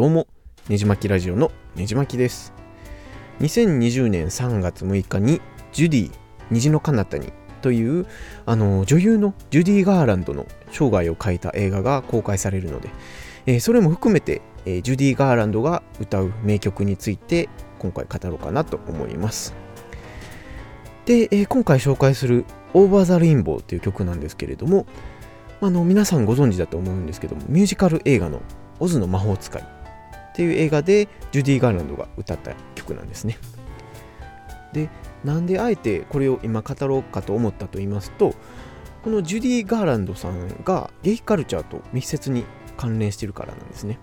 どうも、ねじまきラジオのねじまきです。2020年3月6日に、ジュディ、虹の彼方にというあの女優のジュディ・ガーランドの生涯を描いた映画が公開されるので、えー、それも含めて、えー、ジュディ・ガーランドが歌う名曲について今回語ろうかなと思います。で、えー、今回紹介する「オーバー・ザ・レインボー」という曲なんですけれどもあの皆さんご存知だと思うんですけどもミュージカル映画の「オズの魔法使い」っていう映画でジュディ・ガーランドが歌った曲なんですね。で、なんであえてこれを今語ろうかと思ったと言いますと、このジュディ・ガーランドさんがゲイカルチャーと密接に関連してるからなんですね。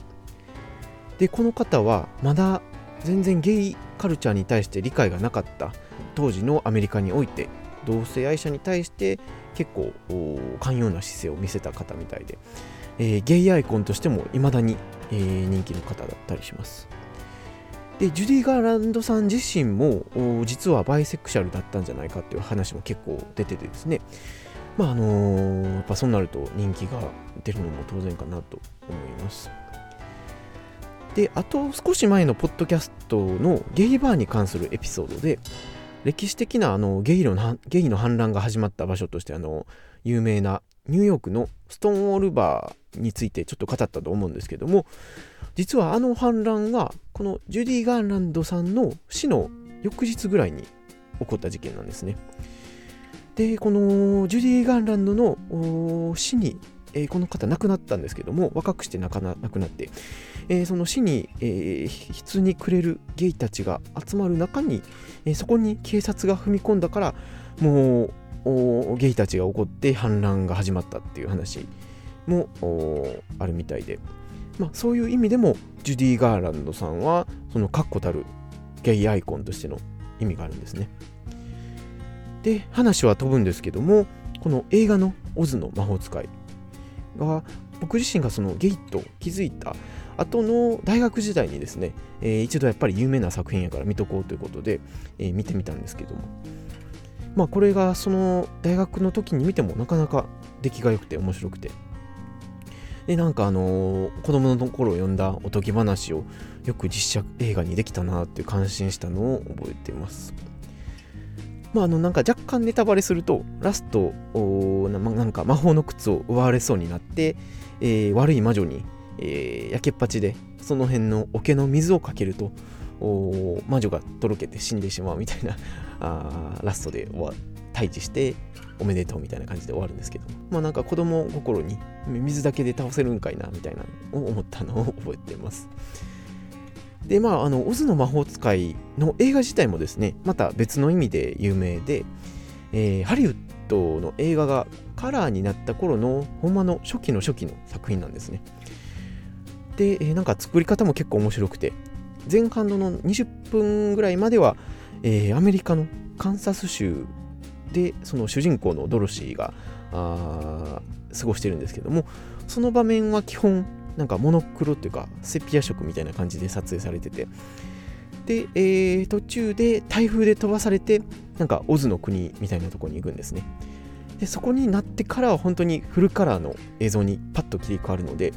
で、この方はまだ全然ゲイカルチャーに対して理解がなかった当時のアメリカにおいて同性愛者に対して結構寛容な姿勢を見せた方みたいで、えー、ゲイアイコンとしても未だにえー、人気の方だったりします。でジュディ・ガーランドさん自身も実はバイセクシャルだったんじゃないかっていう話も結構出ててですねまああのー、やっぱそうなると人気が出るのも当然かなと思いますであと少し前のポッドキャストのゲイバーに関するエピソードで歴史的なあのゲイのゲイの反乱が始まった場所としてあの有名なニューヨークのストーンウォールバーについてちょっと語ったと思うんですけども実はあの反乱がこのジュディ・ガーランドさんの死の翌日ぐらいに起こった事件なんですね。でこのジュディ・ガーランドの死に、えー、この方亡くなったんですけども若くして亡くなって、えー、その死に、えー、筆にくれるゲイたちが集まる中に、えそこに警察が踏み込んだからもうゲイたちが怒って反乱が始まったっていう話もあるみたいで、まあ、そういう意味でもジュディ・ガーランドさんはその確固たるゲイアイコンとしての意味があるんですね。で話は飛ぶんですけどもこの映画の「オズの魔法使い」が僕自身がそのゲイと気づいた後の大学時代にですね、えー、一度やっぱり有名な作品やから見とこうということで、えー、見てみたんですけどもまあこれがその大学の時に見てもなかなか出来が良くて面白くて。でなんかあのー、子供の頃読んだおとぎ話をよく実写映画にできたなって感心したのを覚えています。まああのなんか若干ネタバレするとラストなんか魔法の靴を奪われそうになって、えー、悪い魔女に、えー、焼けっぱちでその辺の桶の水をかけると魔女がとろけて死んでしまうみたいな あラストで退治しておめでとうみたいな感じで終わるんですけどまあなんか子供心に水だけで倒せるんかいなみたいなを思ったのを覚えてます。でまああのオズの魔法使いの映画自体もですねまた別の意味で有名で、えー、ハリウッドの映画がカラーになった頃のほんまの初期の初期の作品なんですね。で、えー、なんか作り方も結構面白くて前半の20分ぐらいまではえー、アメリカのカンサス州でその主人公のドロシーが過ごしてるんですけどもその場面は基本なんかモノクロっていうかセピア色みたいな感じで撮影されてて。で、えー、途中で台風で飛ばされてなんかオズの国みたいなとこに行くんですね。でそこになってからは本当にフルカラーの映像にパッと切り替わるので、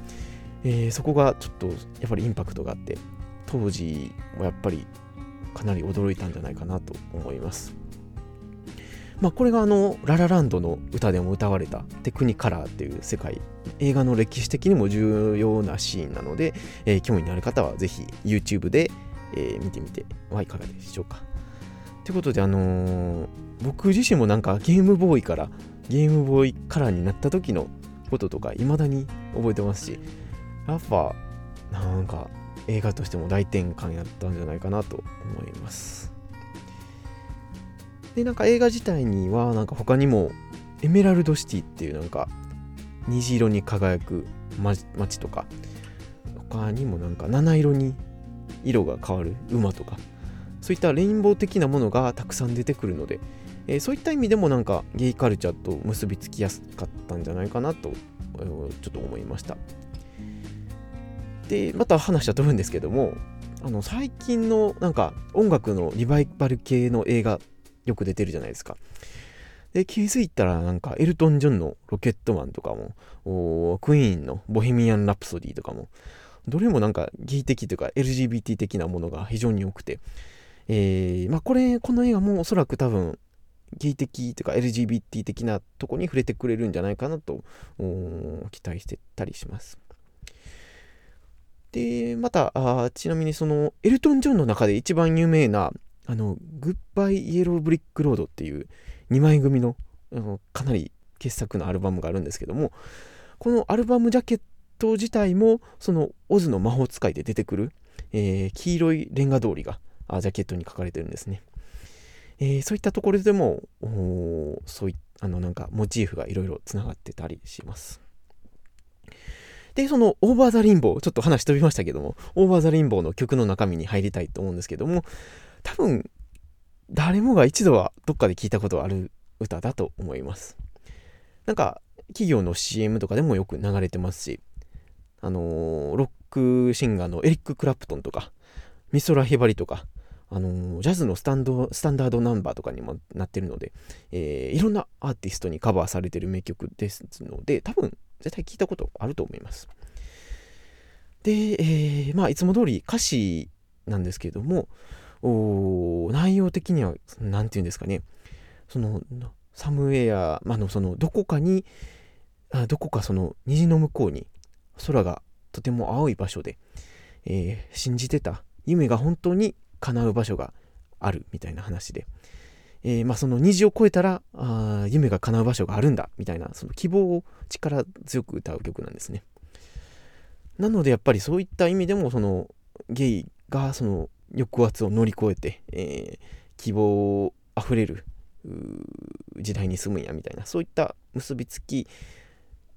えー、そこがちょっとやっぱりインパクトがあって当時もやっぱりかなり驚いたんじゃないかなと思います。まあ、これがあのララランドの歌でも歌われたテクニカラーっていう世界映画の歴史的にも重要なシーンなので、えー、興味のある方はぜひ YouTube で、えー、見てみてはいかがでしょうか。ということで、あのー、僕自身もなんかゲームボーイからゲームボーイカラーになった時のこととか未だに覚えてますしやっぱなんか映画としても大転換やったんじゃないかなと思います。で、なんか映画自体には、なんか他にも、エメラルドシティっていうなんか、虹色に輝く街とか、他にもなんか七色に色が変わる馬とか、そういったレインボー的なものがたくさん出てくるので、えー、そういった意味でもなんかゲイカルチャーと結びつきやすかったんじゃないかなと、ちょっと思いました。でまた話は飛ぶんですけどもあの最近のなんか音楽のリバイバル系の映画よく出てるじゃないですか。で気づいたらなんかエルトン・ジョンの「ロケットマン」とかもクイーンの「ボヘミアン・ラプソディ」とかもどれもなんかゲイ的というか LGBT 的なものが非常に多くて、えー、まあこれ、この映画もおそらく多分ゲイ的というか LGBT 的なとこに触れてくれるんじゃないかなと期待してたりします。で、また、あちなみにそのエルトン・ジョンの中で一番有名なあの、グッバイ・イエロー・ブリック・ロードっていう2枚組のあのかなり傑作のアルバムがあるんですけども、このアルバムジャケット自体も、そのオズの魔法使いで出てくる、えー、黄色いレンガ通りがあジャケットに描かれてるんですね。えー、そういったところでも、そういあのなんかモチーフがいろいろつながってたりします。で、そのオーバーザレインボー、ちょっと話飛びましたけども、オーバーザレインボーの曲の中身に入りたいと思うんですけども、多分、誰もが一度はどっかで聞いたことある歌だと思います。なんか、企業の CM とかでもよく流れてますし、あのー、ロックシンガーのエリック・クラプトンとか、ミソラ・ヒバリとか、あの、ジャズのスタンドスタンダードナンバーとかにもなってるので、えー、いろんなアーティストにカバーされてる名曲ですので、多分絶対聞いたことあると思います。で、えー、まあ、いつも通り歌詞なんですけども、内容的には、何て言うんですかね、その、サムウェア、まあの、その、どこかに、あどこかその、虹の向こうに、空がとても青い場所で、えー、信じてた夢が本当に叶う場所があるみたいな話で、えー、まあ、その虹を越えたらあ夢が叶う場所があるんだみたいなその希望を力強く歌う曲なんですね。なのでやっぱりそういった意味でもそのゲイがその抑圧を乗り越えて、えー、希望あふれる時代に住むんやみたいなそういった結びつき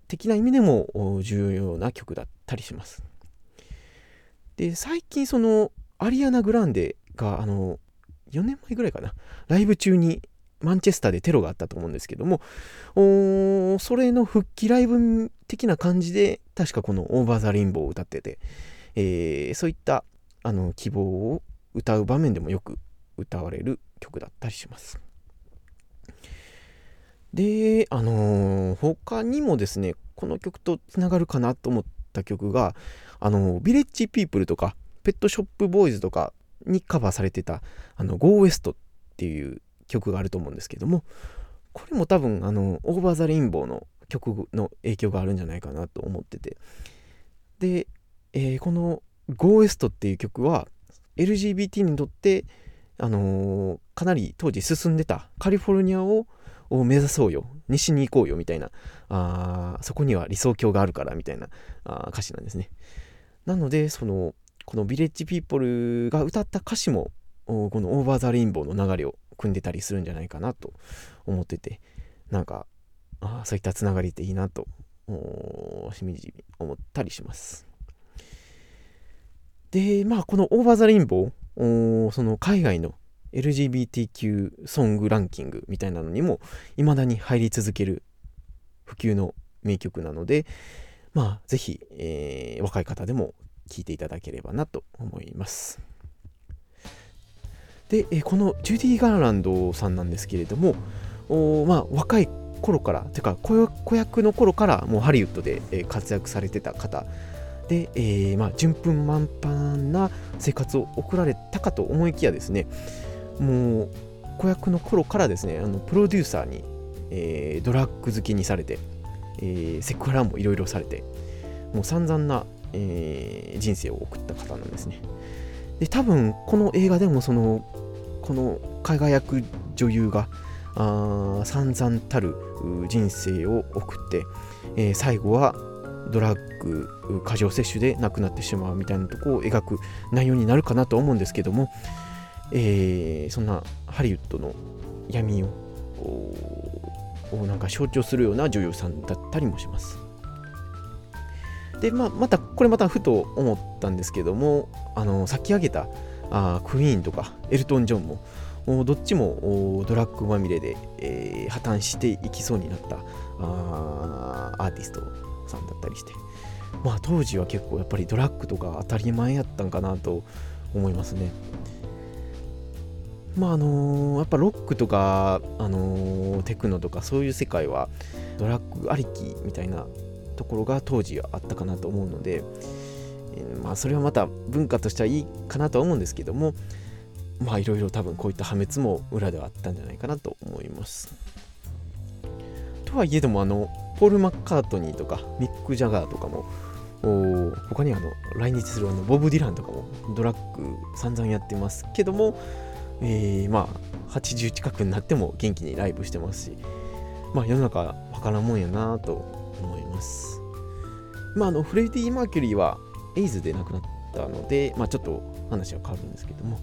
的な意味でも重要な曲だったりします。で最近そのアリアナ・グランデがあの4年前ぐらいかなライブ中にマンチェスターでテロがあったと思うんですけどもそれの復帰ライブ的な感じで確かこの「オーバー・ザ・レインボー」を歌ってて、えー、そういったあの希望を歌う場面でもよく歌われる曲だったりします。で、あのー、他にもですね、この曲とつながるかなと思った曲が、あのー、ビレッジピープルとか、ペットショップボーイズとかにカバーされてた、あの、Go West っていう曲があると思うんですけども、これも多分、あの、オーバーザレインボーの曲の影響があるんじゃないかなと思ってて。で、えー、この Go West っていう曲は LGBT にとってあのー、かなり当時進んでたカリフォルニアを目指そうよ西に行こうよみたいなあそこには理想郷があるからみたいなあ歌詞なんですねなのでそのこのビレッジピープルが歌った歌詞もこのオーバーザレインボーの流れを汲んでたりするんじゃないかなと思っててなんかあそういったつながりっていいなとしみじみ思ったりします。で、まあ、このオーバーザレインボー、その海外の LGBTQ ソングランキングみたいなのにも未だに入り続ける不朽の名曲なので、まあ、ぜひ、えー、若い方でも聴いていただければなと思います。で、えこのジュディ・ガーランドさんなんですけれども、おまあ、若い頃から、てか子役の頃からもうハリウッドで活躍されてた方で、えー、まあ、順風満帆な生活を送られたかと思いきやですね、もう子役の頃からですね、あのプロデューサーに、えー、ドラッグ好きにされて、えー、セクハラもいろいろされて、もう散々な、えー、人生を送った方なんですね。で、多分この映画でもその、この輝く女優が、あ散々たる人生を送って、えー、最後はドラッグ過剰摂取で亡くなってしまうみたいなとこを描く内容になるかなと思うんですけども、えー、そんなハリウッドの闇をなんか象徴するような女優さんだったりもします。で、まあ、またこれまたふと思ったんですけどもあのさっき挙げたあクイーンとかエルトン・ジョンもどっちもドラッグまみれで、えー、破綻していきそうになったあアーティストさんだったりして。まあ当時は結構やっぱりドラッグとか当たり前やったんかなと思いますね。まああのー、やっぱロックとか、あのー、テクノとかそういう世界はドラッグありきみたいなところが当時あったかなと思うのでえまあそれはまた文化としてはいいかなとは思うんですけどもまあいろいろ多分こういった破滅も裏ではあったんじゃないかなと思います。とはいえどもあのポール・マッカートニーとかミック・ジャガーとかも他にあの来日するあのボブ・ディランとかもドラッグ散々やってますけども、えー、まあ80近くになっても元気にライブしてますしまあ世の中わからんもんやなと思いますまああのフレディ・マーキュリーはエイズで亡くなったのでまあちょっと話は変わるんですけども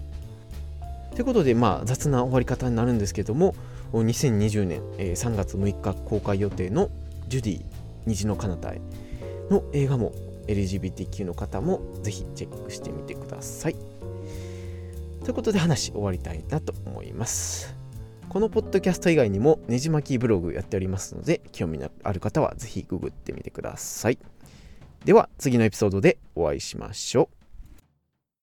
ということでまあ雑な終わり方になるんですけども2020年3月6日公開予定のジュディ虹の彼方への映画も LGBTQ の方もぜひチェックしてみてください。ということで話終わりたいなと思います。このポッドキャスト以外にもねじ巻きブログやっておりますので興味のある方はぜひググってみてください。では次のエピソードでお会いしましょう。